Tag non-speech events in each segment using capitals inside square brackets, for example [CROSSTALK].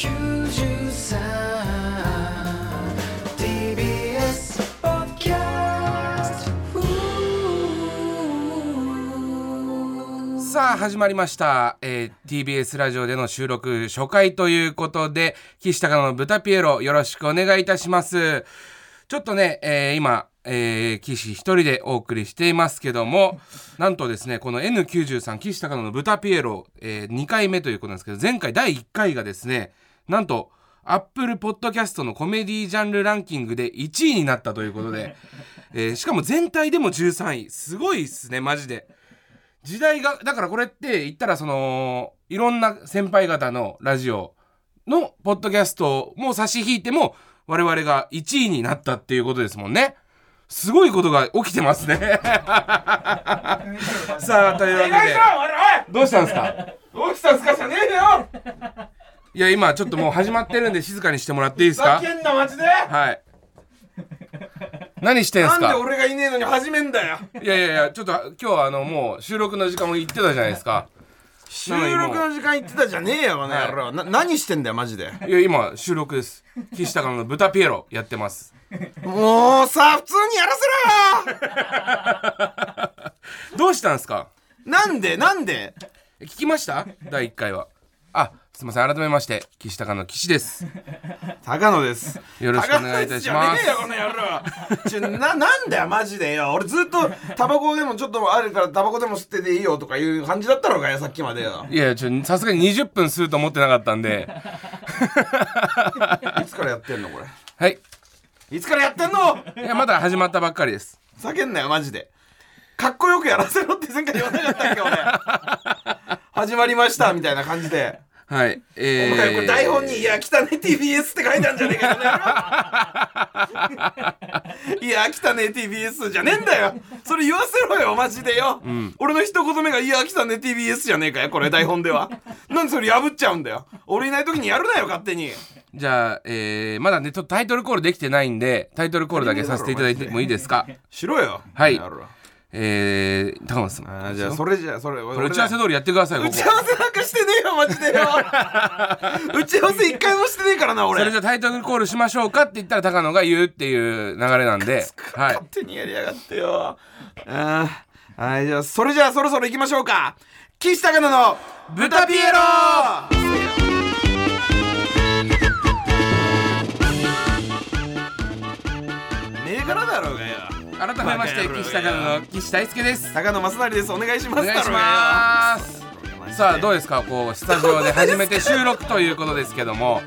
さあ始まりました、えー TBS ラジオでの収録初回ということで岸高野の豚ピエロよろしくお願いいたします。ちょっとね、えー今、えー岸一人でお送りしていますけどもなんとですねこの N93 岸高野の豚ピエロ、え2回目ということなんですけど前回第1回がですねなんとアップルポッドキャストのコメディジャンルランキングで1位になったということで、[LAUGHS] えーしかも全体でも13位。すごいっすねマジで。時代がだからこれって言ったらそのいろんな先輩方のラジオのポッドキャストも差し引いても我々が1位になったっていうことですもんね。すごいことが起きてますね。[LAUGHS] さあというわけで。どうしたんですか？どうしたんすか？じゃねえよいや今ちょっともう始まってるんで静かにしてもらっていいですか？んなマジで？はい。何してんすか？なんで俺がいねえのに始めんだよ。いやいやいやちょっと今日はあのもう収録の時間も言ってたじゃないですか。収録の時間言ってたじゃねえよこの野郎。な何してんだよマジで？いや今収録です。岸高野の豚ピエロやってます。もうさ普通にやらせろ！よ [LAUGHS] どうしたんですか？なんでなんで？聞きました？第1回は。あすいません。改めまして岸高野岸です。[LAUGHS] 高野です。よろしくお願いいたします。高野ねえよこの野郎。ちょななんだよマジでよ。俺ずっとタバコでもちょっとあるからタバコでも吸ってていいよとかいう感じだったのかよさっきまでよ。いやちょさすがに20分吸うと思ってなかったんで。[LAUGHS] いつからやってんのこれ？はい。いつからやってんの？いやまだ始まったばっかりです。ふざけんなよマジで。かっこよくやらせろって前回言わなかったっけ俺。始まりましたみたいな感じではい。えお前これ台本に「いや来たね TBS」って書いてあるんじゃねえかよ。いや来たね TBS じゃねえんだよ。[LAUGHS] それ言わせろよマジで。よ、俺の一言目が「いや来たね TBS」じゃねえかよこれ台本では。なんでそれ破っちゃうんだよ。俺いない時にやるなよ勝手に。じゃあ、えー、まだねちょっとタイトルコールできてないんでタイトルコールだけさせていただいてもいいですか？しろよ。はいえー、高野さん。あーじゃあそれじゃあそれ打ち合わせ通りやってください打ち合わせなんかしてねえよマジで。よ打ち合わせ一回もしてねえからな俺。それじゃあタイトルコールしましょうかって言ったら高野が言うっていう流れなんで。はい勝手にやりやがってよ。あーはいじゃあそれじゃあそろそろ行きましょうか。岸高野の豚ピエロ改めまして岸高野の岸大輔です。高野正成です。お願いします。お願いしだます。さあどうですか？こうスタジオで初めて収録ということですけども。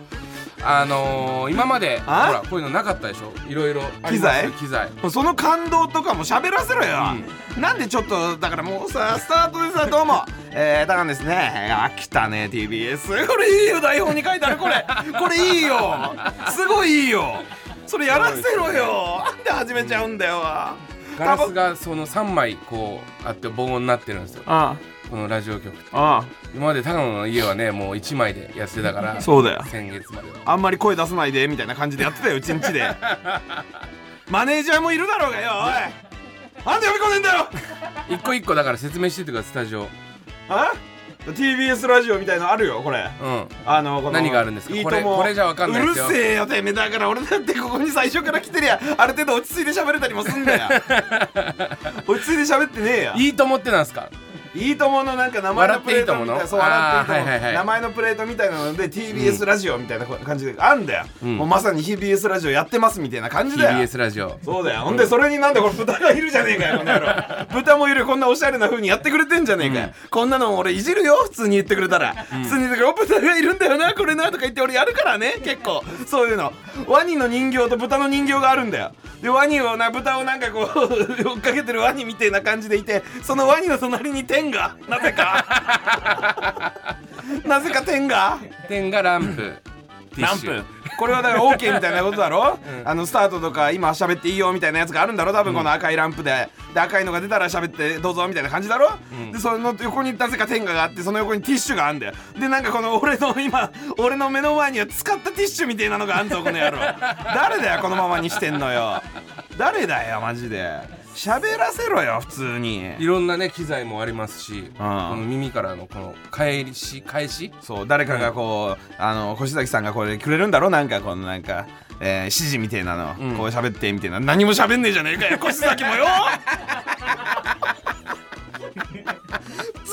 あのー、今までほあらこういうのなかったでしょ？いろいろ機材？機材。その感動とかも喋らせろよ、なんでちょっとだからもうさスタートでさどうも。[LAUGHS] えー、高野ですねあ来たね TBS これいいよ台本に書いてあるこれ。これいいよ。すごいいいよそれやらせろよ。なんで始めちゃうんだよ。ガラスがその3枚こうあって防音になってるんですよ。あこのラジオ局って。ああ。今まで高野の家はねもう1枚でやってたからそうだよ。先月までは。あんまり声出さないでみたいな感じでやってたようちんちで。[LAUGHS] マネージャーもいるだろうがよおい。[LAUGHS] なんで呼び込んでんだよ。一個一個だから説明してってくださいスタジオ。あ？TBS ラジオみたいのあるよこれ。うん。あのこの何があるんですか？いいともこれこれじゃわかんないですよ。うるせえよてめえ。だから俺だってここに最初から来てりゃある程度落ち着いて喋れたりもすんだよ。[LAUGHS] 落ち着いて喋ってねえよいいと思ってなんすか？いいとものなんか名前のプレートみたいな笑っていいともの？そう笑っていいともあーはいはいはい。名前のプレートみたいなので TBS ラジオみたいな感じであんだよ、ん。もうまさに TBS ラジオやってますみたいな感じだよ。TBS ラジオ。そうだよ、ほんでそれになんでこれ豚がいるじゃねえかよこの野郎。[LAUGHS] 豚もいるこんなおしゃれな風にやってくれてんじゃねえかよ、こんなの俺いじるよ普通に言ってくれたら、普通に言ってくれお豚がいるんだよなこれなとか言って俺やるからね結構。そういうの。ワニの人形と豚の人形があるんだよ。でワニをな豚をなんかこう [LAUGHS] 追っかけてるワニみたいな感じでいてそのワニの隣に天が？なぜか？[LAUGHS] なぜか天が？点がランプ。ティッ何シュ。分これはだから OK みたいなことだろ、あのスタートとか今喋っていいよみたいなやつがあるんだろ？多分この赤いランプで,、で赤いのが出たら喋ってどうぞみたいな感じだろ、でその横になぜか天下があってその横にティッシュがあるんだよ。でなんかこの俺の今俺の目の前には使ったティッシュみたいなのがあんぞこの野郎。誰だよこのままにしてんのよ。誰だよマジで喋らせろよ普通に。いろんなね機材もありますし、この耳からのこの返し返し？そう誰かがこう、あの越崎さんがこれくれるんだろなんかこのなんか、えー指示みたいなの、うん。こう喋ってみたいな。何も喋んねえじゃねえかよ越崎もよ。ふ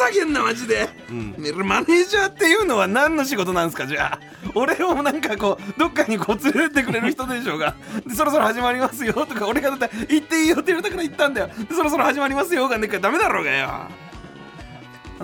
ざけんなマジで、ん。マネージャーっていうのは何の仕事なんですかじゃあ。俺をなんかこうどっかにこう連れてってくれる人でしょうが。でそろそろ始まりますよとか俺がだって行っていいよって言われたから行ったんだよ。でそろそろ始まりますよがねダメだろうがよ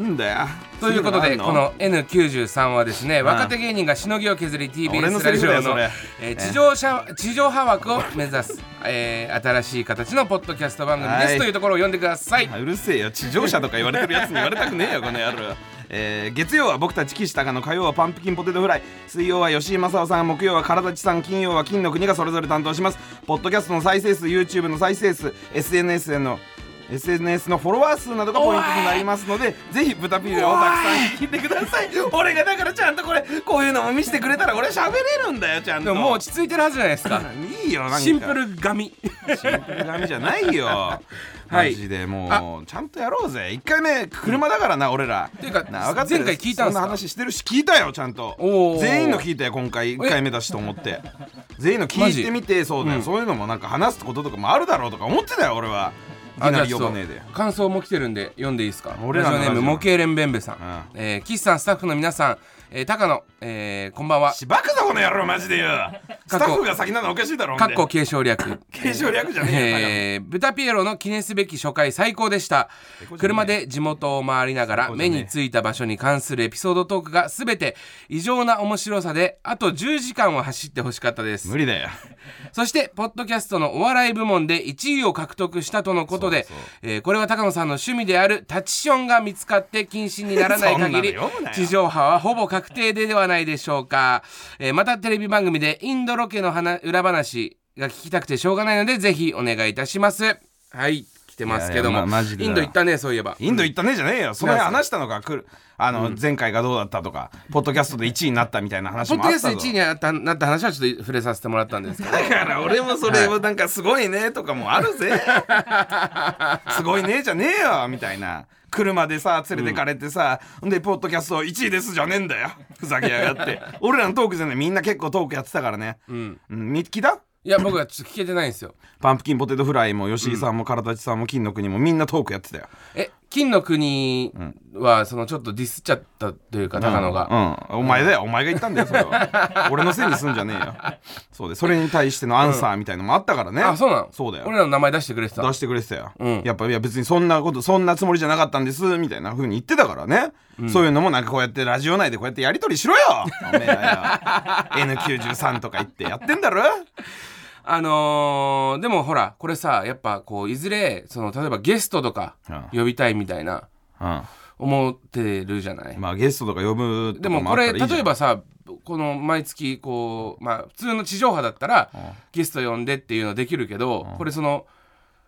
なんだよ。ということでこの？の N93 はですね若手芸人がしのぎを削り TBS ラジオのえー地上車地上波枠を目指す、[LAUGHS] えー新しい形のポッドキャスト番組です、はい。というところを読んでください、あうるせえよ。地上車とか言われてるやつに言われたくねえよこの野郎。えー月曜は僕たち岸高の火曜はパンプキンポテトフライ。水曜は吉井正夫さん木曜は唐立さん金曜は金の国がそれぞれ担当します。ポッドキャストの再生数 YouTube の再生数 SNS への SNS のフォロワー数などがポイントとなりますのでぜひ豚ピールをたくさん聞いてください。[LAUGHS] 俺がだからちゃんとこれこういうのも見せてくれたら俺喋れるんだよちゃんと。でももう落ち着いてるはずじゃないですか。いいよシンプル髪。シンプル髪じゃないよ。[LAUGHS] はい。マジでもうちゃんとやろうぜ。1回目車だからな俺ら。ていうかな分かってる。前回聞いたんすか？そんな話してるし聞いたよちゃんと。全員の聞いたよ今回。1回目だしと思って。全員の聞いてみてそうだよ、うん。そういうのもなんか話すこととかもあるだろうとか思ってたよ俺はあじゃねえで。感想も来てるんで読んでいいですか？俺らのラジオ。ネーム模型連弁べさん、ん。えー岸さんスタッフの皆さん、えー高野、えーこんばんは。しばくぞこの野郎マジでよ。[LAUGHS] スタッフが先なのおかしいだろかっこ継承略。[LAUGHS] 継承略じゃねえよえー、ブタピエロの記念すべき初回最高でした。車で地元を回りながら目についた場所に関するエピソードトークが全て異常な面白さであと10時間は走ってほしかったです。無理だよ。[LAUGHS] そしてポッドキャストのお笑い部門で1位を獲得したとのことでそえーこれは高野さんの趣味であるタチションが見つかって禁止にならない限り地上波はほぼ確定でではないでしょうか、えーまたテレビ番組でインドロケの裏話が聞きたくてしょうがないのでぜひお願いいたします。はい。てますけども。いやいやまインド行ったねそういえば。インド行ったねじゃねえよ。その辺話したのが来るあの、前回がどうだったとかポッドキャストで1位になったみたいな話ポッもあったぞ。ドキャスト1位になったなった話はちょっと触れさせてもらったんですけど。[LAUGHS] だから俺もそれをなんかすごいねとかもあるぜ。[LAUGHS] すごいねじゃねえよみたいな。車でさ連れてかれてさ、ん、でポッドキャスト1位ですじゃねえんだよ。ふざけやがって。俺らのトークじゃない。みんな結構トークやってたからね。うん。うん。見聞いたいや僕はちょっと聞けてないんですよ。パンプキンポテトフライも吉井さんも唐立さんも金の国もみんなトークやってたよ。え金の国はそのちょっとディスっちゃったというか高野が、うん、お前だよ。お前が言ったんだよそれは。[LAUGHS] 俺のせいにすんじゃねえよ。そうでそれに対してのアンサーみたいのもあったからね、あそうなの？そうだよ。俺らの名前出してくれてた。出してくれてたよ、うん。やっぱいや別にそんなことそんなつもりじゃなかったんですみたいな風に言ってたからね、そういうのもなんかこうやってラジオ内でこうやってやり取りしろよ。おめえらよ。N93 とか言ってやってんだろあのーでもほらこれさやっぱこういずれその例えばゲストとかう呼びたいみたいなうん。思ってるじゃない、まあゲストとか呼ぶとかでもこれ例えばさこの毎月こうまあ普通の地上波だったらゲスト呼んでっていうのできるけどこれその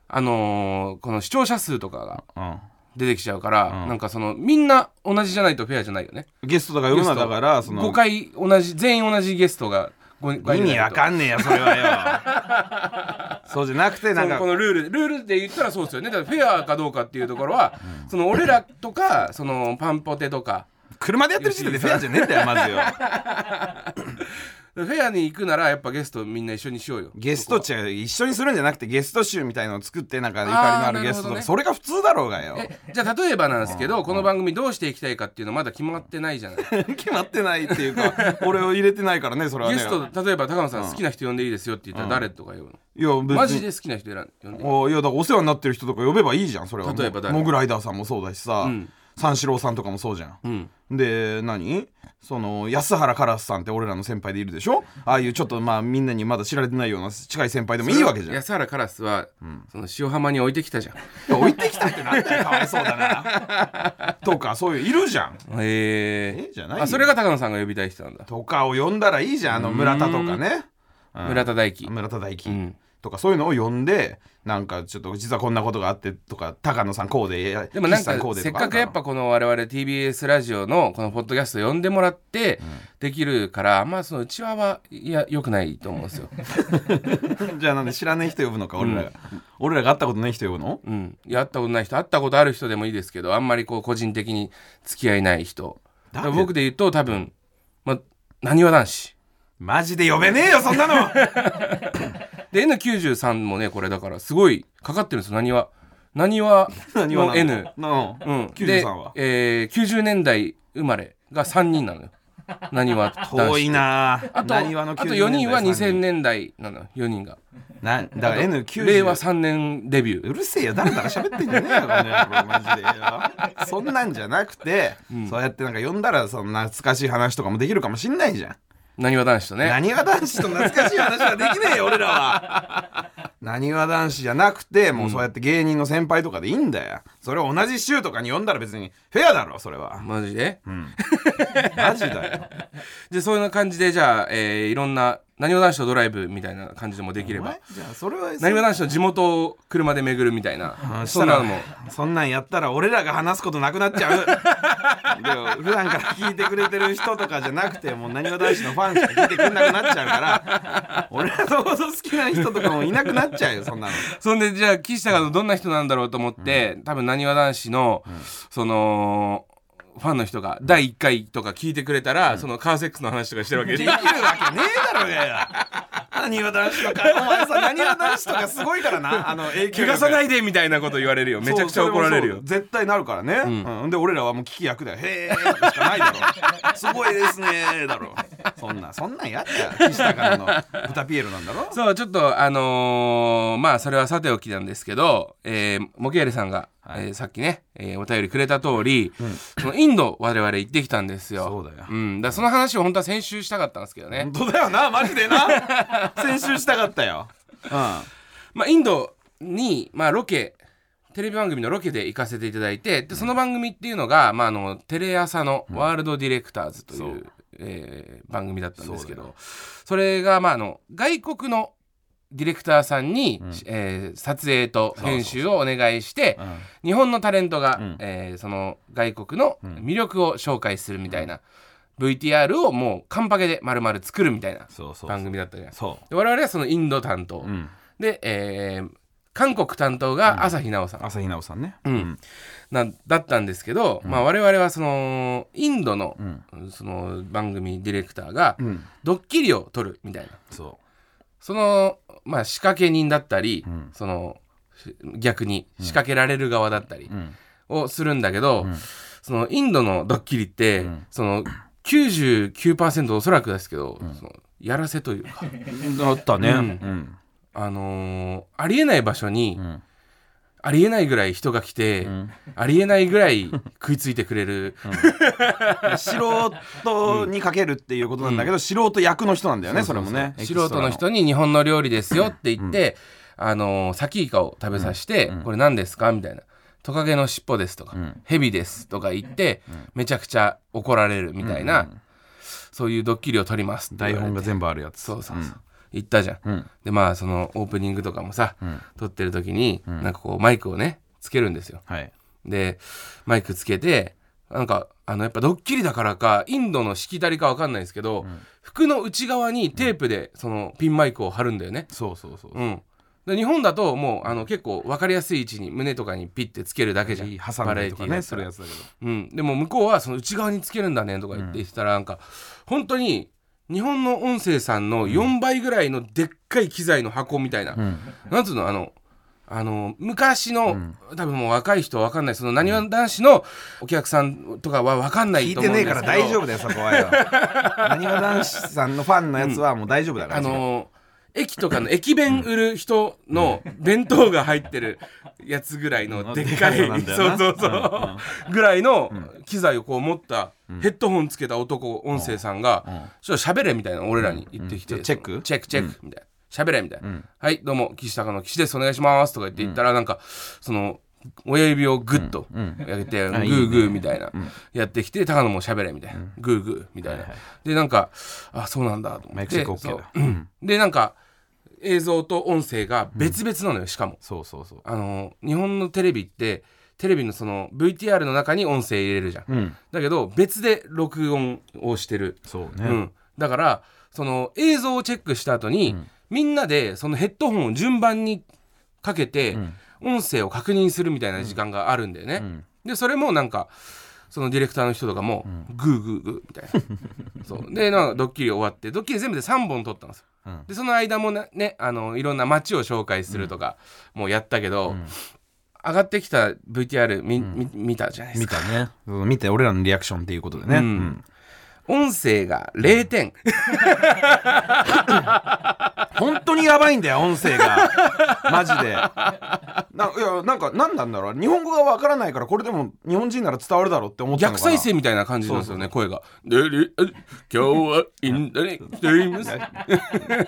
あのーこの視聴者数とかがうん。出てきちゃうから、なんかそのみんな同じじゃないとフェアじゃないよね。ゲストとか呼ぶのはだからその5回同じ全員同じゲストが5回意味わかんねえよそれはよ。[LAUGHS] そうじゃなくてなんか。このルールルールで言ったらそうですよね。だからフェアかどうかっていうところは、その俺らとかそのパンポテとか。車でやってる時点でフェアじゃねえんだよまずよ [LAUGHS] フェアに行くならやっぱゲストみんな一緒にしようよ。ゲスト違う一緒にするんじゃなくてゲスト集みたいのを作ってなんかゆかりのあるゲストとか、ね。それが普通だろうがよ。えじゃあ例えばなんですけどこの番組どうしていきたいかっていうのまだ決まってないじゃない。[LAUGHS] 決まってないっていうか俺を入れてないからねそれはね。ゲスト例えば高野さん好きな人呼んでいいですよって言ったら誰とか呼ぶの、いや別に。マジで好きな人選ん呼んでいい？おいやだからお世話になってる人とか呼べばいいじゃんそれは。例えば誰？モグライダーさんもそうだしさ、ん三四郎さんとかもそうじゃん、うん。で何？その安原カラスさんって俺らの先輩でいるでしょ？ああいうちょっとまあみんなにまだ知られてないような近い先輩でもいいわけじゃん。安原カラスは、その塩浜に置いてきたじゃん。置いてきたってなんだよ。かわいそうだな。[LAUGHS] とかそういういるじゃん。へえ。じゃないよ。あそれが高野さんが呼びたい人なんだ。とかを呼んだらいいじゃんあの村田とかね、うん。村田大樹。村田大樹、うんとかそういうのを読んでなんかちょっと実はこんなことがあってとか高野さんこうででもなんか岸さこうでせっかくやっぱこの我々 TBS ラジオのこのポッドキャスト呼んでもらってできるから、まあそのうちわはいや良くないと思うんですよ。[LAUGHS] じゃあなんで知らねえ人呼ぶのか俺らが、俺らが会ったことない人呼ぶの？うん、やったことない人会ったことある人でもいいですけどあんまりこう個人的に付き合いない人。誰？僕で言うと多分まなにわ男子。マジで呼べねえよそんなの [LAUGHS] で N93 もねこれだからすごいかかってるんですよ。[LAUGHS] なにわなにわの N のうん、93では、えー、90年代生まれが3人なのよ。なにわ遠いなあ。とあと90 4人は年代2000年代なのよ4人が。なだから N90 令和3年デビュー。うるせえよ。誰だか喋ってんじゃねえよこの野郎マジでよ。[LAUGHS] そんなんじゃなくて、そうやってなんか呼んだらその懐かしい話とかもできるかもしんないじゃんなにわ男子とね。なにわ男子と懐かしい話はできねえよ [LAUGHS] 俺らは。なにわ男子じゃなくてもうそうやって芸人の先輩とかでいいんだよそれを同じ週とかに呼んだら別にフェアだろそれは。マジで？[LAUGHS] マジだよ。でそういう感じでじゃあ、えーいろんななにわ男子とドライブみたいな感じでもできれば。お前じゃあそれはなにわ男子の地元を車で巡るみたいな。そんなのも。そんなんやったら俺らが話すことなくなっちゃう。[LAUGHS] でも普段から聞いてくれてる人とかじゃなくてもうなにわ男子のファンしか聞いてくれなくなっちゃうから。俺らのこと好きな人とかもいなくなっちゃうよそんなの。そんでじゃあ岸高のどんな人なんだろうと思って、多分なにわ男子の、そのファンの人が第1回とか聞いてくれたら、そのカーセックスの話とかしてるわけ。でできるわけねえだろうがよなにわ男子とか。お前さなにわ男子とかすごいからな。[LAUGHS] あの影響怪我さないいでみたいなこと言われるよ。めちゃくちゃ怒られるよ。絶対なるからね、うん。で俺らはもう聞き役だよ。へえしかないだろ。[LAUGHS] すごいですねだろそんなそんなんやったよ岸高の。豚ピエロなんだろ？そうちょっとあのーまあそれはさておきなんですけど、えー、モケヤレさんが、はい。えーさっきね、えーお便りくれた通り、そのインド我々行ってきたんですよ。そうだよ。ん、だからその話を本当は先週したかったんですけどね。本、当だよなマジでな。[LAUGHS] 先週したかったよ。うん。まあ、インドに、まあ、ロケテレビ番組のロケで行かせていただいてでその番組っていうのが、まあ、あのテレ朝の「ワールドディレクターズ」というえー番組だったんですけどそれが、まあ、あの外国のディレクターさんに、えー撮影と編集をお願いして日本のタレントが、ん。えーその外国の魅力を紹介するみたいな、VTR をもうカンパケで丸々作るみたいな番組だったじゃないですか我々はそのインド担当、ううん。で、えー韓国担当が朝日奈央さん、朝日奈央さんね。うん。なんだったんですけど、まあ、我々はそのインドの,、その番組ディレクターがうん。ドッキリを撮るみたいな。そその、まあ、仕掛け人だったり、ん。そのし逆に仕掛けられる側だったりううん。をするんだけど、そのインドのドッキリって、ん。その99%おそらくですけど、そのやらせというか、[LAUGHS] だったね。ううんんあのーありえない場所に、ん。ありえないぐらい人が来て、ん。ありえないぐらい食いついてくれる、[LAUGHS] 素人にかけるっていうことなんだけど素人役の人なんだよねそれもね。素人の人に日本の料理ですよって言って、あのーサキイカを食べさせて、これ何ですか？みたいな。トカゲの尻尾ですとか、ヘビですとか言って、めちゃくちゃ怒られるみたいな、そういうドッキリを撮りますって言われて。台本が全部あるやつ。そうそうそう、言ったじゃん、うん。でまあそのオープニングとかもさ、撮ってる時に、なんかこうマイクをねつけるんですよ。はい。でマイクつけてなんかあのやっぱドッキリだからかインドのしきたりかわかんないですけど、服の内側にテープでそのピンマイクを貼るんだよね、そうそうそうう。ん。で日本だともうあの結構分かりやすい位置に胸とかにピッてつけるだけじゃん。挟んだりとかねすバラエティーだったらるやつだけど。うん、でも向こうはその内側につけるんだねとか言ってたらなんか本当に日本の音声さんの4倍ぐらいのでっかい機材の箱みたいな、なんつうの？あのあの昔の、多分もう若い人は分かんない。そのなにわ男子のお客さんとかは分かんない聞いと思てねえうんですけどから大丈夫だよそこはよ。なにわ男子さんのファンのやつはもう大丈夫だからあの駅とかの駅弁売る人の弁当が入ってるやつぐらいのでっかい、でかいのな。んそうそうそう、ぐらいの機材をこう持ったヘッドホンつけた男音声さんが「ちょっと喋れ」みたいな俺らに言ってきて、うん。チェック。チェックチェックみたいな喋れみたいな、はいどうも岸高の岸ですお願いしますとか言って言ったらなんかその親指をグッと上げて、グあいいね。ーグーみたいな、やってきて高野も喋れみたいな、グーグーみたいな、でなんかあそうなんだと思って。OK でなんか映像と音声が別々なのよしかも。そうそうそう。あの日本のテレビってテレビのその VTR の中に音声入れるじゃん。うん。だけど別で録音をしてる、そうね、うん、だからその映像をチェックした後に、ん。みんなでそのヘッドホンを順番にかけて、ん。音声を確認するみたいな時間があるんだよね、ん。でそれもなんかそのディレクターの人とかも、グーグーグーみたいな。[LAUGHS] そう。でなんかドッキリ終わってドッキリ全部で3本撮ったんですよ、うん。でその間もねねあのいろんな街を紹介するとかもやったけど、上がってきた VTR 見,み、見たじゃないですか。見たね。うん見て俺らのリアクションっていうことでね、うん。うん音声が0点、本当にやばいんだよ音声が。マジで。ないやなんか何なんだろう。日本語がわからないからこれでも日本人なら伝わるだろうって思ったのかな。逆再生みたいな感じなんですよね声が「で今日はインドに来ています」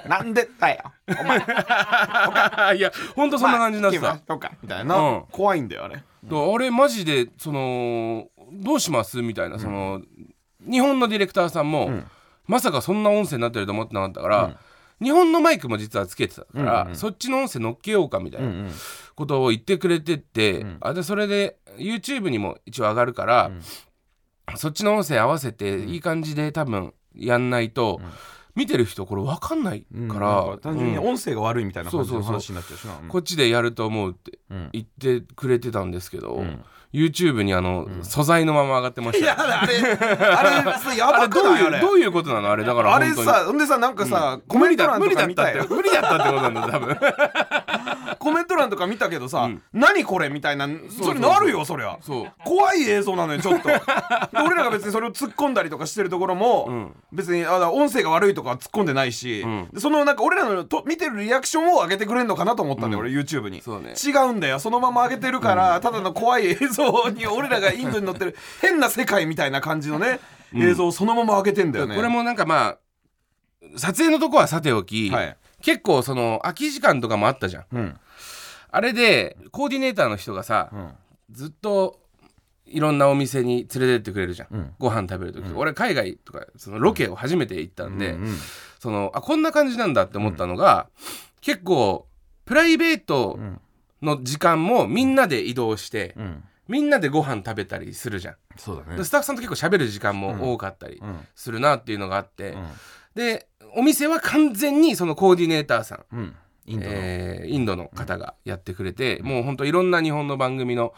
なんでだよ。お前。いやほんとそんな感じになってた。行きましょうかみたいな、うん。怖いんだよあれ。あれマジでそのどうします？みたいなその、日本のディレクターさんも、ん。まさかそんな音声になってると思ってなかったから、日本のマイクも実はつけてたから、うんうんそっちの音声乗っけようかみたいなうんうん。ことを言ってくれてて、あでそれで YouTube にも一応上がるから、そっちの音声合わせていい感じで多分やんないと、見てる人これ分かんないから、単純にうん音声が悪いみたいな感じの話になっちゃうしな。うん。こっちでやると思うってうん。言ってくれてたんですけど、ん YouTube にあの、素材のまま上がってましいやあれあれさやばくないあれどういうことなの？あれだからあれ本当に。さほんでさなんかさ、コ無理メント欄とだ無理だったって無理だったってことなんだ多分コメント欄とか見たけどさ、ん。何これみたいなそれなるよそりゃ。怖い映像なのよちょっと。[LAUGHS] で俺らが別にそれを突っ込んだりとかしてるところも、ん。別にあ音声が悪いとかは突っ込んでないし、そのなんか俺らのと見てるリアクションを上げてくれんのかなと思ったんだよ、俺 YouTube に。ね。違うんだよそのまま上げてるから、ただの怖い映像に俺らがインドに乗ってる [LAUGHS] 変な世界みたいな感じのね、映像をそのまま上げてんだよね。これもなんかまあ撮影のとこはさておき、はい。結構その空き時間とかもあったじゃん。うんあれでコーディネーターの人がさ、ん。ずっといろんなお店に連れてってくれるじゃん、ん。ご飯食べる時、俺海外とかそのロケを初めて行ったんで、うんうんそのあこんな感じなんだって思ったのが、結構プライベートの時間もみんなで移動して、うん。みんなでご飯食べたりするじゃん、そうだね。でスタッフさんと結構喋る時間も多かったりん。するなっていうのがあって、ん。でお店は完全にそのコーディネーターさん。うんインドの、えーインドの方がやってくれて、もうほんといろんな日本の番組の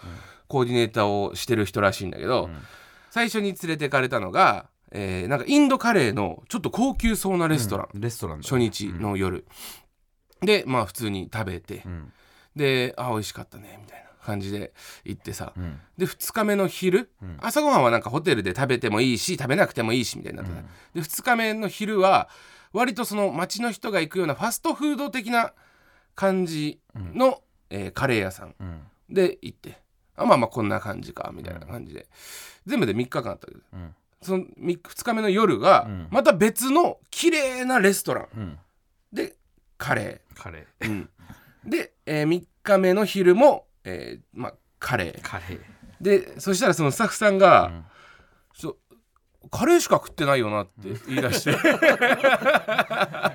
コーディネーターをしてる人らしいんだけど、最初に連れてかれたのが、えーなんかインドカレーのちょっと高級そうなレストラン、レストランだ初日の夜、でまあ普通に食べて、ん。であ美味しかったねみたいな感じで行ってさ、ん。で2日目の昼、朝ごはんはなんかホテルで食べてもいいし食べなくてもいいしみたいになってた、で2日目の昼は割とその街の人が行くようなファストフード的な感じの、えーカレー屋さんん。で行って、あまあまあこんな感じかみたいな感じで、全部で3日間あったけど、ん。その2日目の夜がん。また別の綺麗なレストラン。うん。でカレカレー、うん。で、え3日目の昼も、えーまあ、カレー。ーカレー。でそしたらそのスタッフさんがん「ちょカレーしか食ってないよな」って言い出して。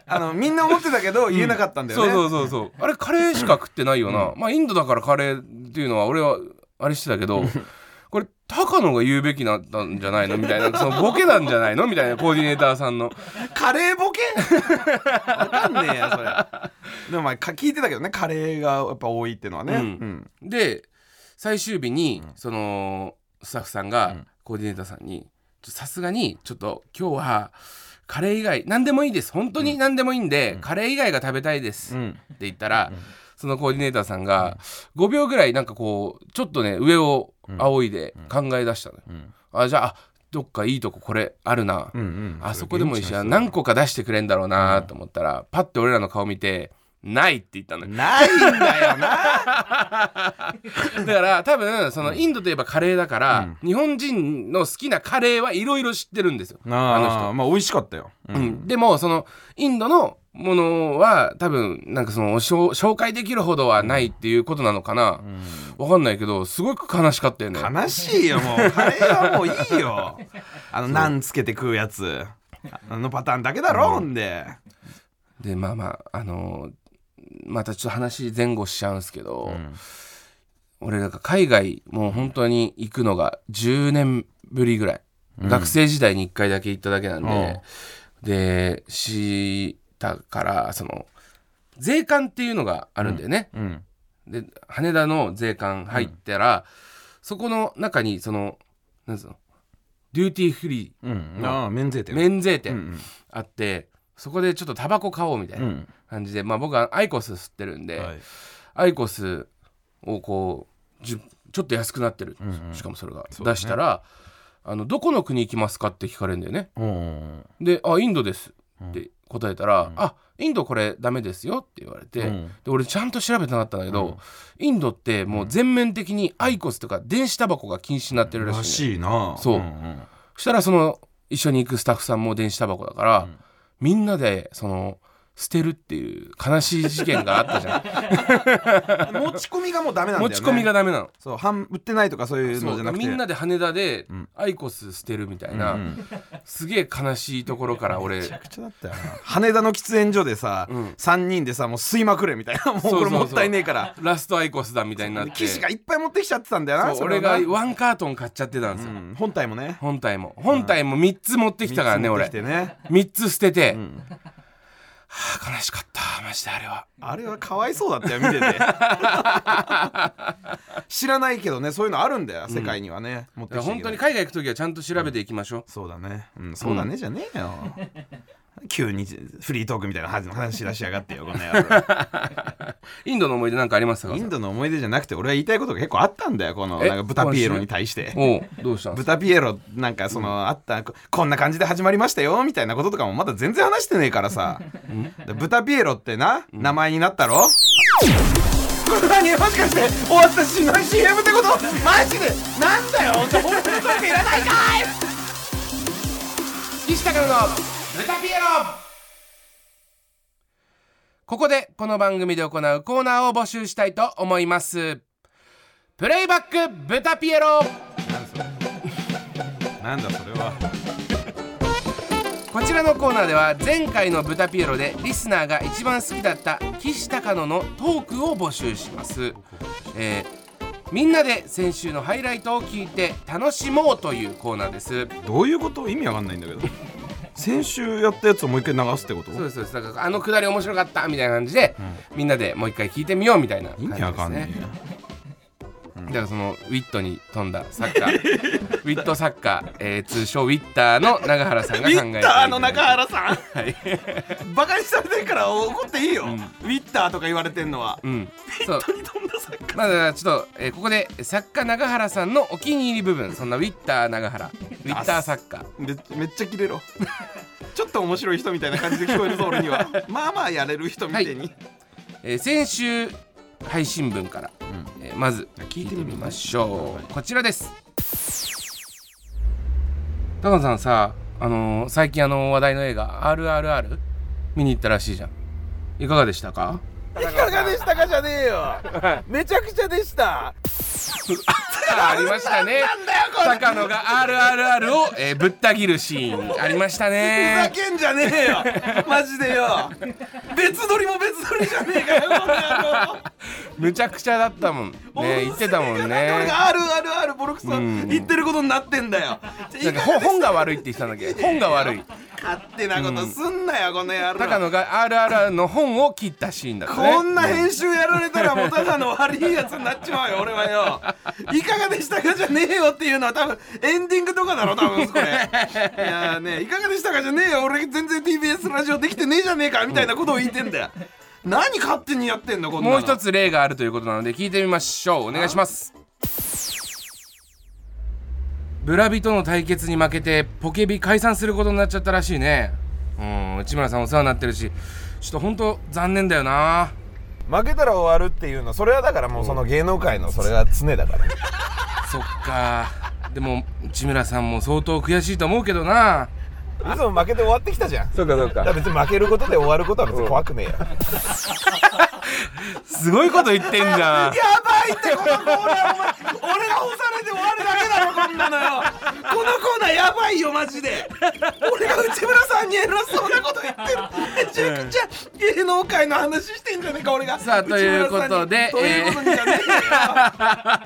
あのみんな思ってたけど言えなかったんだよね、そうそうそうそう。あれカレーしか食ってないよな、まあインドだからカレーっていうのは俺はあれしてたけどこれ高野が言うべきだったんじゃないのみたいなそのボケなんじゃないのみたいな [LAUGHS] コーディネーターさんの。カレーボケ？わかんねえやそれ。でもまあか聞いてたけどねカレーがやっぱ多いっていうのはね、うん。で最終日にそのスタッフさんがコーディネーターさんにさすがにちょっと今日はカレー以外何でもいいです。本当に何でもいいんで、カレー以外が食べたいです、うん。って言ったら、そのコーディネーターさんが5秒ぐらいなんかこうちょっとね上を仰いで考え出したのよ、ん。あじゃああどっかいいとここれあるな、うんうん。あそこでもいいし何個か出してくれんだろうなと思ったら、パッて俺らの顔見てないって言ったの。よないんだよな。[LAUGHS] だから多分そのインドといえばカレーだから、日本人の好きなカレーはいろいろ知ってるんですよ。あの人。あまあ美味しかったよ、ううん。ん、でもそのインドのものは多分なんかその紹介できるほどはないっていうことなのかな、わかんないけどすごく悲しかったよね。悲しいよもう。カレーはもういいよ。[LAUGHS] あのナンつけて食うやつ。あのパターンだけだろ、ほんで。でまあまああのーまたちょっと話前後しちゃうんですけど、俺なんか海外もう本当に行くのが10年ぶりぐらい、学生時代に1回だけ行っただけなんで、でしたからその税関っていうのがあるんだよね、うん。で羽田の税関入ったら、そこの中にそのなんつうのデューティーフリー店。免税店うん。あって、そこでちょっとタバコ買おうみたいなうん。感じで、まあ僕はアイコス吸ってるんで、はい。アイコスをこうちょっと安くなってる、んうん。しかもそれが。ね。出したら、あのどこの国行きますかって聞かれるんだよね。うんで「あインドです」って答えたら「あインドこれダメですよ」って言われて、うん。で俺ちゃんと調べてなかったんだけど、インドってもう全面的にアイコスとか電子タバコが禁止になってるららしい,、ね、しいな。そう。んん。そしたらその一緒に行くスタッフさんも電子タバコだから、みんなでその捨てるっていう悲しい事件があったじゃん。[LAUGHS] 持ち込みがもうダメなんだよね。持ち込みがダメなの。そう半売ってないとかそういうのじゃなくて。みんなで羽田でん。アイコス捨てるみたいな、うんうん。すげえ悲しいところから俺。めちゃくちゃだったよな。羽田の喫煙所でさ、うん。3人でさもう吸いまくれみたいな。もうこれもったいねえから。ラストアイコスだみたいになって。騎士がいっぱい持ってきちゃってたんだよな。俺がワンカートン買っちゃってたんですよ、うん。本体もね。本体も。本体も3つ持ってきたからね俺。ね。3つ捨てて、んはあ悲しかった。マジであれは。あれはかわいそうだったよ見てて。[LAUGHS] 知らないけどねそういうのあるんだよ世界にはね、持っだからて本当に海外行く時はちゃんと調べていきましょう、そうだね、うん、そうだね、じゃねえよ急にフリートークみたいな話し出しやがってよこの野郎インドの思い出なんかありますか？インドの思い出じゃなくて俺は言いたいことが結構あったんだよこのえ？なんか豚ピエロに対して。おうどうした豚ピエロなんかその、あったここんな感じで始まりましたよみたいなこととかもまだ全然話してねえからさ。で豚ピエロってな、名前になったろ？これ何？もしかして終わったしない CM ってこと？マジで？なんだよ本当本当にそういうのいらないかい！岸高野の豚ピエロここでこの番組で行うコーナーを募集したいと思います。プレイバック豚ピエロ。なんだそれは。[LAUGHS] こちらのコーナーでは前回の豚ピエロでリスナーが一番好きだった岸高野のトークを募集します、えーみんなで先週のハイライトを聞いて楽しもうというコーナーです。どういうこと？意味わかんないんだけど先週やったやつをもう一回流すってこと？そうですそうです。だからあのくだり面白かったみたいな感じで、みんなでもう一回聞いてみようみたいな感じ意です味わかんねだからそのウィットに富んだサッカー。[LAUGHS] ウィットサッカー、えー通称ウィッターの永原さんがウ考えてィッターの中原さん。はい。バカにされてるから怒っていいよ、ウィッターとか言われてんのは。うん。そう本当に飛んだサッカー。まあだちょっと、えーここで作家永原さんのお気に入り部分。そんなウィッター永原。ウィッター作家めめっちゃキレろ。[LAUGHS] ちょっと面白い人みたいな感じで聞こえるぞ俺には。まあまあやれる人みたいに、えー先週配信分から、えーまず聞いてみましょう。こちらです。高野さんさあのー最近あの話題の映画「RRR」見に行ったらしいじゃん。いかがでしたか？いかがでしたかじゃねえよ。めちゃくちゃでした。あありましたね。高野が RRR を、えーぶった切るシーン。ありましたふざねけんじゃねえよ。マジでよ。別撮りも別撮りじゃねえかよむちゃくちゃだったもん。ね言ってたもん俺ねがあるあるあるボロクソうん。言ってることになってんだよ。本が悪いって言ってたんだけ？ど本が悪い。勝手なことすんなよこの野郎。高野が RRR の本を切ったシーンだったねこんな編集やられたらもうただの悪いやつになっちまうよ俺はよ。いかがでしたかじゃねえよっていうのは多分エンディングとかだろ多分これいやーねいかがでしたかじゃねえよ。俺全然 TBS ラジオできてねえじゃねえかみたいなことを言ってんだよ。何勝手にやってんのこんなの。もう一つ例があるということなので聞いてみましょう。お願いします。ブラビとの対決に負けてポケビ解散することになっちゃったらしいね。うん内村さんお世話になってるしちょっと本当残念だよな。負けたら終わるっていうのそれはだからもうその芸能界のそれが常だから。そっか。でも内村さんも相当悔しいと思うけどな。いつも負けて終わってきたじゃん。そうかそうだから別に負けることで終わることは別に怖くねえよすごいこと言ってんじゃん。やばいってこのコーナーお前俺が干されて終わるだけだろこんなのよ。このコーナーやばいよマジで。俺が内村さんに偉そうなこと言ってるめちゃくちゃ芸能界の話してんじゃねえか俺が。さあということでということにじゃね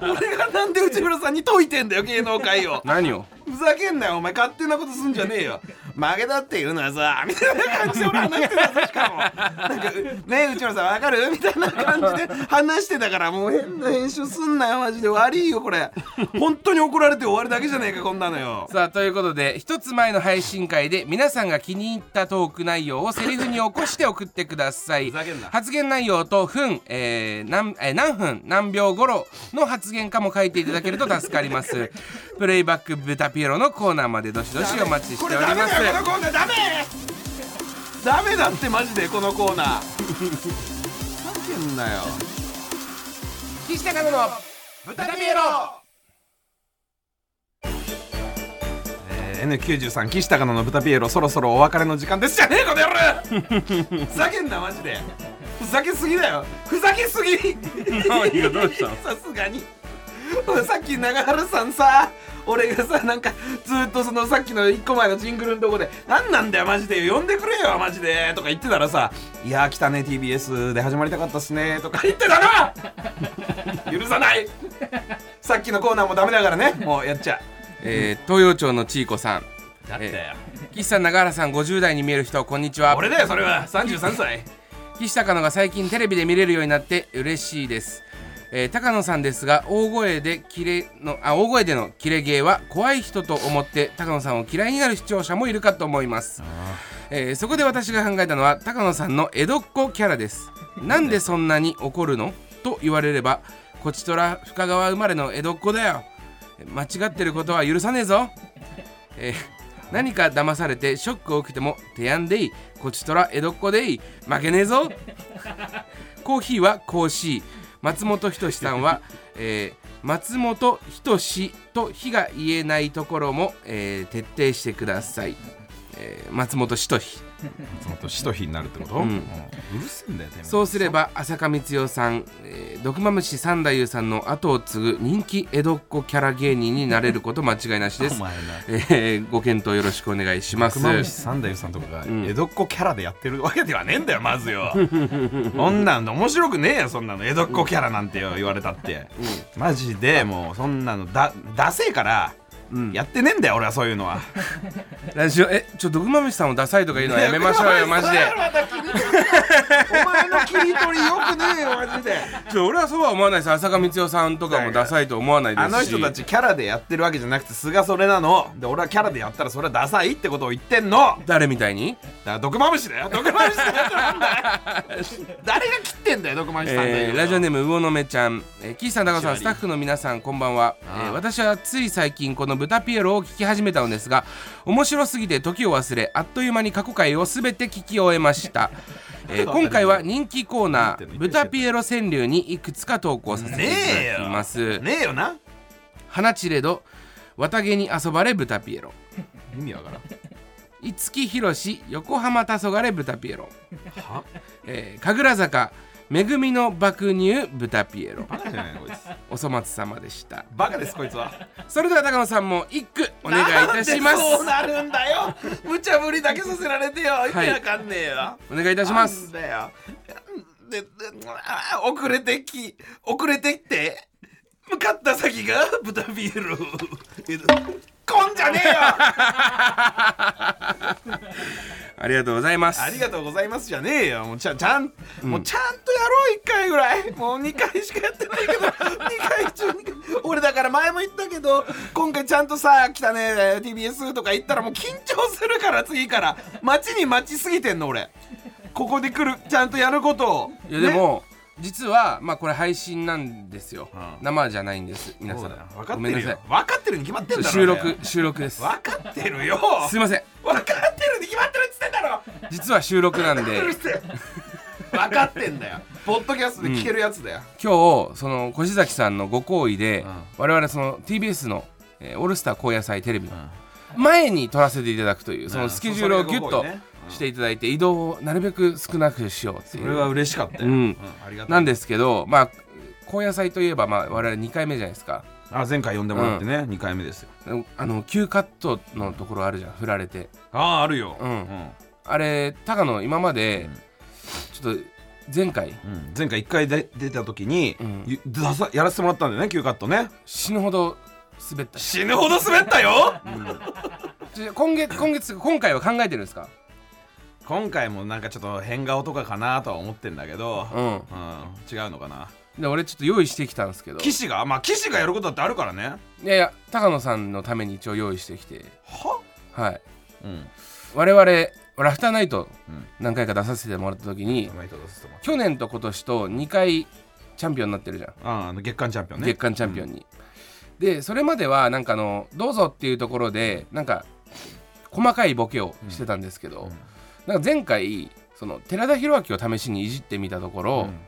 えよ。俺がなんで内村さんに解いてんだよ芸能界を。何を？ふざけんなよお前勝手なことすんじゃねえよ。負けたっていうのはさみたいな感じで俺話してたぞしかも。なんかねえ内村さんわかるみたいな感じで話してたからもう変な編集すんなよマジで。悪いよこれ。本当に怒られて終わるだけじゃねえかこんなのよ。[LAUGHS] さあということで一つ前の配信会で皆さんが気に入ったトーク内容をセリフに起こして送ってください。ふざけんな。発言内容と分、えー何えー何分何秒頃の発言かも書いていただけると助かります。プレイバックブタピエロのコーナーまでどしどしお待ちしこております。れダメだよこのコーナーダメダメだってマジでこのコーナー。ふざけんなよ。岸高野のブタピエロ。えー N93 岸高野の豚ピエロそろそろお別れの時間です。じゃねえこの野郎ふざけんなマジで。ふざけすぎだよ。ふざけすぎ。何がどうしたの？[LAUGHS] さすがに。さっき永原さんさ俺がさなんかずっとそのさっきの1個前のジングルのとこで「何なんだよマジで呼んでくれよマジで」とか言ってたらさ「いやー来たね TBS で始まりたかったっすね」とか言ってたな [LAUGHS] 許さない。さっきのコーナーもダメだからねもうやっちゃえー東洋町のちいこさん。だって。よ岸さん永原さん50代に見える人こんにちは。俺だよそれは。33歳。[LAUGHS] 岸高野が最近テレビで見れるようになって嬉しいです、えー高野さんですが大声でキレのあ大声でのキレ芸は怖い人と思って高野さんを嫌いになる視聴者もいるかと思います、えーそこで私が考えたのは高野さんの江戸っ子キャラです。なんでそんなに怒るの？と言われればこちとら深川生まれの江戸っ子だよ。間違ってることは許さねえぞ、えー何か騙されてショックを受けても手やんでいい。こちとら江戸っ子でいい。負けねえぞ。コーヒーはコーシー松本人志さんは、[LAUGHS] えー松本人志と「日が言えないところも、えー徹底してください、えー松本人志。松本しとひになるってこと、ん。うるせえんだよそうすれば浅香光代さん、えー、毒まむし三太夫さんの後を継ぐ人気江戸っ子キャラ芸人になれること間違いなしです。えーご検討よろしくお願いします。熊虫三太夫さんとかがん。江戸っ子キャラでやってるわけではねえんだよまずよ。[LAUGHS] そんなんの面白くねえよそんなの。江戸っ子キャラなんてよ言われたって、マジでもうそんなのだダセえからうん。やってねえんだよ俺はそういうのは。[LAUGHS] ラジオえちょ毒まむしさんをダサいとか言うのはやめましょうよマジで。お前の切り取りよくねえよマジで。[LAUGHS] ちょ俺はそうは思わないです。浅香光代さんとかもダサいと思わないですしあの人たちキャラでやってるわけじゃなくて素がそれなの。で俺はキャラでやったらそれはダサいってことを言ってんの。だか誰みたいに、ら毒まむしだよ。毒まむしだよ。なんだよ。誰が切ってんだよ毒まむしさんだよ、えーラジオネーム魚のめちゃん、えー、岸さん高尾さんスタッフの皆さんこんばんは、えー。私はつい最近この「ブタピエロ」を聞き始めたのですが面白すぎて時を忘れあっという間に過去回を全て聞き終えました、えー [LAUGHS] 今回は人気コーナー「[LAUGHS] ブタピエロ川柳」にいくつか投稿させていただきます、ねえよ。な。花ちれど綿毛に遊ばれブタピエロ。[LAUGHS] 意味わからん。五木ひろし横浜黄昏ブタピエロ、は？えー神楽坂恵みの爆乳ブタピエロ。バカじゃないのこいつ。お粗末様でした。バカですこいつは。それでは高野さんも一句お願いいたします。なんでそうなるんだよ。無茶ぶりだけさせられてよ。意味わかんねえよ、お願いいたします。だよ。でであ遅れてき遅れてきて。向かった先が豚ビールえこんじゃねえよありがとうございます。ありがとうございますじゃねえよ。もうちゃちゃん、もうちゃんとやろう1回ぐらい。もう2回しかやってないけど2回中に。俺だから前も言ったけど今回ちゃんとさ来たね TBS とか行ったらもう緊張するから次から。待ちに待ちすぎてんの俺。ここで来るちゃんとやることを。いやでも、実はまあこれ配信なんですよ、うん。生じゃないんです皆さん。分かごめんなさい。ってるよ分かってるに決まってんだろ収録収録です。分かってるよ。すいません。分かってるに決まってるっつってんだろ。実は収録なんで。うるせえ分かってんだよ。ポッドキャストで聞けるやつだよ、[LAUGHS] 今日その越崎さんのご好意で、うん。我々その TBS の、えーオールスター高野菜テレビの前に撮らせていただくというそのスケジュールをギュッとしていただいて移動をなるべく少なくしようっていう。それは嬉しかったよ、うん。ありがたい。なんですけどまあ高野菜といえばまあ我々2回目じゃないですか。あ前回呼んでもらってね、二2回目ですよ。あの急カットのところあるじゃん振られて。あああるよ。うん。あれ高野今まで、ちょっと前回うん。前回1回で出た時に、うん。やらせてもらったんだよね Q カットね。死ぬほど滑った。死ぬほど滑ったよ。[LAUGHS] ちょ今月今月今回は考えてるんですか？今回もなんかちょっと変顔とかかなとは思ってんだけど、うん。うん、違うのかな？で俺ちょっと用意してきたんですけど。い騎士がまあ騎士がやることだってあるからね。やいや高野さんのために一応用意してきて。は？はい。うん。我々ラフターナイトうん。何回か出させてもらった時に去年と今年と2回チャンピオンになってるじゃん。ああの月間チャンピオンね。月間チャンピオンに、でそれまではなんかあのどうぞっていうところでなんか細かいボケをしてたんですけど、うん。なんか前回その寺田裕明を試しにいじってみたところ、うん。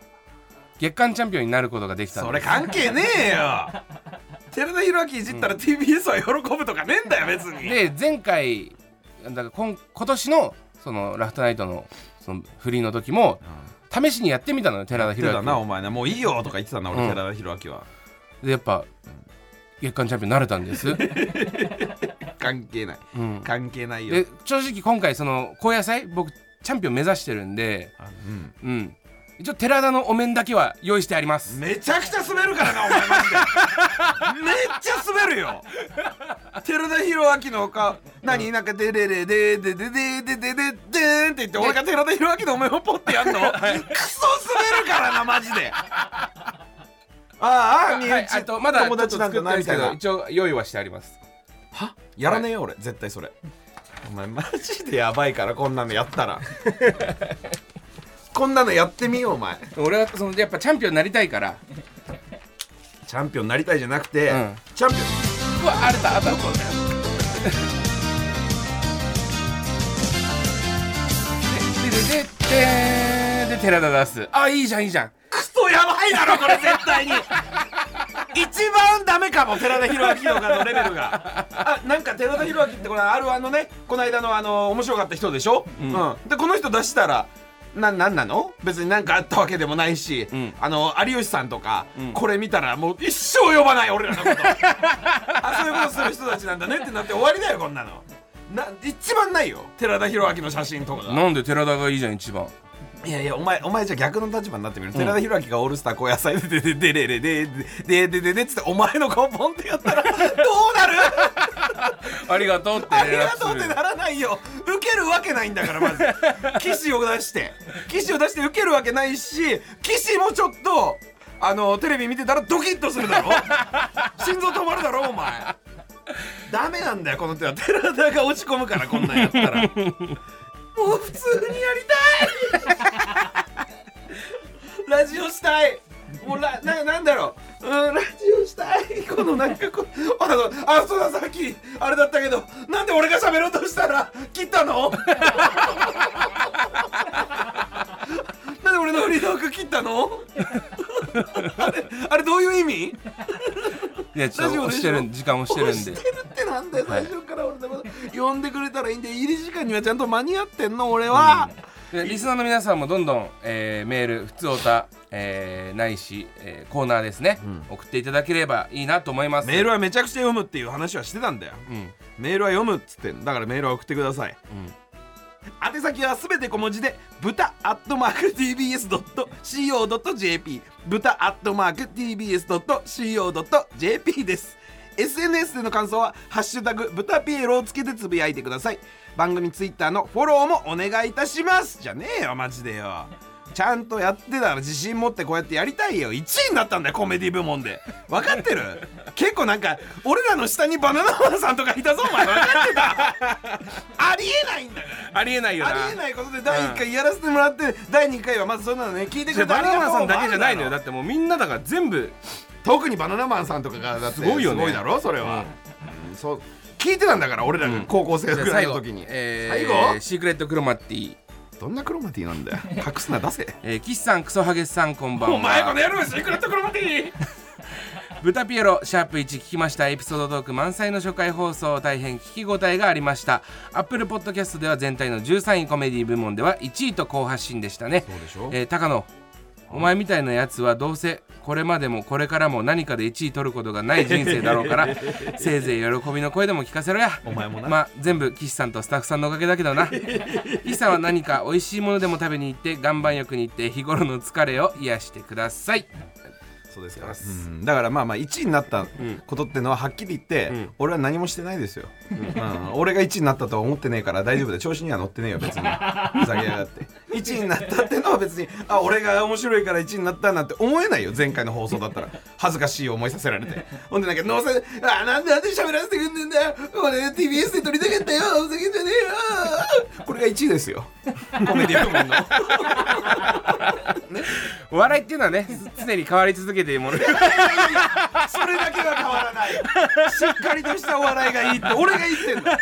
月間チャンピオンになることができたんそれ関係ねえよ。[LAUGHS] 寺田裕明いじったら TBS は喜ぶとかねえんだよ別に。で前回だから今今年のそのラフターナイトのその振りの時も試しにやってみたのよ寺田言ってた裕明なお前な。もういいよとか言ってたな俺、うん。寺田裕明は。でやっぱ月間チャンピオンになれたんです、[LAUGHS] 関係ない。うん、関係ないよ。で正直今回その高野菜僕チャンピオン目指してるんであうん。うん。一応寺田のお面だけは用意してあります。めちゃくちゃ滑るからなお前マジで。[LAUGHS] めっちゃ滑るよ。寺田裕明の顔。何なんかデレレデデデデデデデデーンって言って俺が寺田裕明のお面をポッてやんのクソ滑るからなマジでああ身はい、内あとまだ友達なんだなみたいな。一応用意はしてあります。は？やらねえよ俺。絶対それ。お前マジでやばいからこんなのやったら。こんなのやってみようお前。俺はそのやっぱチャンピオンになりたいから。チャンピオンになりたいじゃなくて、うん。チャンピオン。うわあれだあったででででで寺田出す。あいいじゃんいいじゃんクソやばいだろこれ絶対に。一番ダメかも寺田裕明とかのレベルが。[LAUGHS] あなんか寺田裕明ってこれ R1 のねこの間のあの面白かった人でしょ、うん。でこの人出したらななんなの？別に何かあったわけでもないし、ん。あの有吉さんとか、ん。これ見たらもう一生呼ばない俺らのこと。[LAUGHS] あそういうことする人たちなんだねってなって終わりだよこんなの。な一番ないよ寺田裕明の写真とかが。なんで寺田がいいじゃん一番いやいやお前お前じゃ逆の立場になってみる、寺田裕明がオールスター高野菜ででででででででででっつってお前の顔ポンってやったらどうなるありがとうってありがとうってならないよ受けるわけないんだからまず騎士を出して騎士を出して受けるわけないし騎士もちょっとあのテレビ見てたらドキッとするだろ心臓止まるだろお前ダメなんだよこの手は寺田が落ち込むからこんなんやったらもう普通にやりたい。[LAUGHS] ラジオしたい。もうらななんだろう。うんラジオしたい。このなんかこあのあそうださっきあれだったけどなんで俺が喋ろうとしたら切ったの？[LAUGHS] なんで俺のフリートーク切ったの？あれあれどういう意味？いやちょっと押してるん時間押してるんで。押してるってなんだよ最初から俺の呼んでくれたらいいんで入り時間にはちゃんと間に合ってんの俺は、でリスナーの皆さんもどんどん、えーメール普通おた、えーないし、えーコーナーですね、送っていただければいいなと思います。メールはめちゃくちゃ読むっていう話はしてたんだよ。うん。メールは読むっつってんだからメールは送ってください。うん宛先はすべて小文字で豚アットマーク TBS.CO.JP 豚アットマーク TBS.CO.JP です。SNS での感想は「ハッシュタグ豚ピエロ」をつけてつぶやいてください。番組ツイッターのフォローもお願いいたします。じゃねえよマジでよ。ちゃんとやってたら自信持ってこうやってやりたいよ。1位になったんだよコメディ部門で。分かってる？結構なんか俺らの下にバナナマンさんとかいたぞお前。分かってた？ありえないんだからありえないよな。ありえないことで第1回やらせてもらって、第2回はまずそんなのね聞いてくれてバナナマンさんだけじゃないのよ。だだってもうみんなだから全部特にバナナマンさんとかがだってすごいよね。すごいだろそれは、うん。そう聞いてたんだから俺らが高校生ぐらいの時に、え最ー後？シークレットクロマティ。どんなクロマティなんだよ。隠すな出せ。[LAUGHS] えー、岸さんクソハゲさんこんばんは。お前この野郎シークレットクロマティ豚ピエロシャープ1聞きました。エピソードトーク満載の初回放送大変聞き応えがありました。アップルポッドキャストでは全体の13位コメディ部門では1位と好発進でしたね。そうでしょえー高野お前みたいなやつはどうせこれまでもこれからも何かで1位取ることがない人生だろうから [LAUGHS] せいぜい喜びの声でも聞かせろや。お前もな。まあ全部岸さんとスタッフさんのおかげだけどな。[LAUGHS] 岸さんは何か美味しいものでも食べに行って岩盤浴に行って日頃の疲れを癒してくださいそうですか、うん、だからまあまあ1位になったことってのははっきり言って、ん。俺は何もしてないですよ、うん。俺が1位になったとは思ってねえから大丈夫だよ。調子には乗ってねえよ別に。ふざけやがって1位になったってのは別にあ俺が面白いから1位になったなんて思えないよ前回の放送だったら。恥ずかしい思いさせられて。ほんでなんかあなんでなんで喋らせてくんねんだよ。俺 TBS で撮りたかったよ。ふざけんじゃねえよ。これが1位ですよ。コメディ部門の。お笑いっていうのはね常に変わり続けているもの。それだけは変わらない。しっかりとしたお笑いがいいって俺が言ってんだ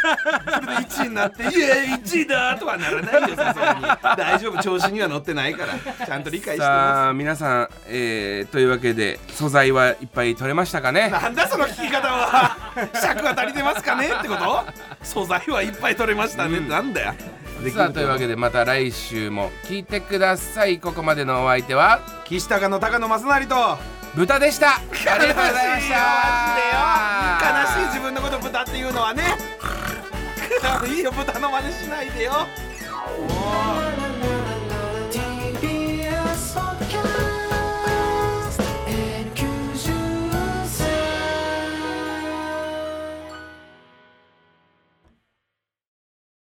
それで1位になって「いや1位だ!」とはならないよさすがに。大丈夫調子には乗ってないから [LAUGHS] ちゃんと理解してまさあ皆さん、えーというわけで素材はいっぱい取れましたかね？すなんだその聞き方は。[LAUGHS] 尺は足りてますかねってこと？素材はいっぱい取れましたね、うん。なんだよ。さあというわけでまた来週も聞いてください。ここまでのお相手は？岸高の高野正成と。豚でした。ありがとうございました。悲しいよ悲しい自分のこと豚っていうのはね。[LAUGHS] いいよ豚の真似しないでよもう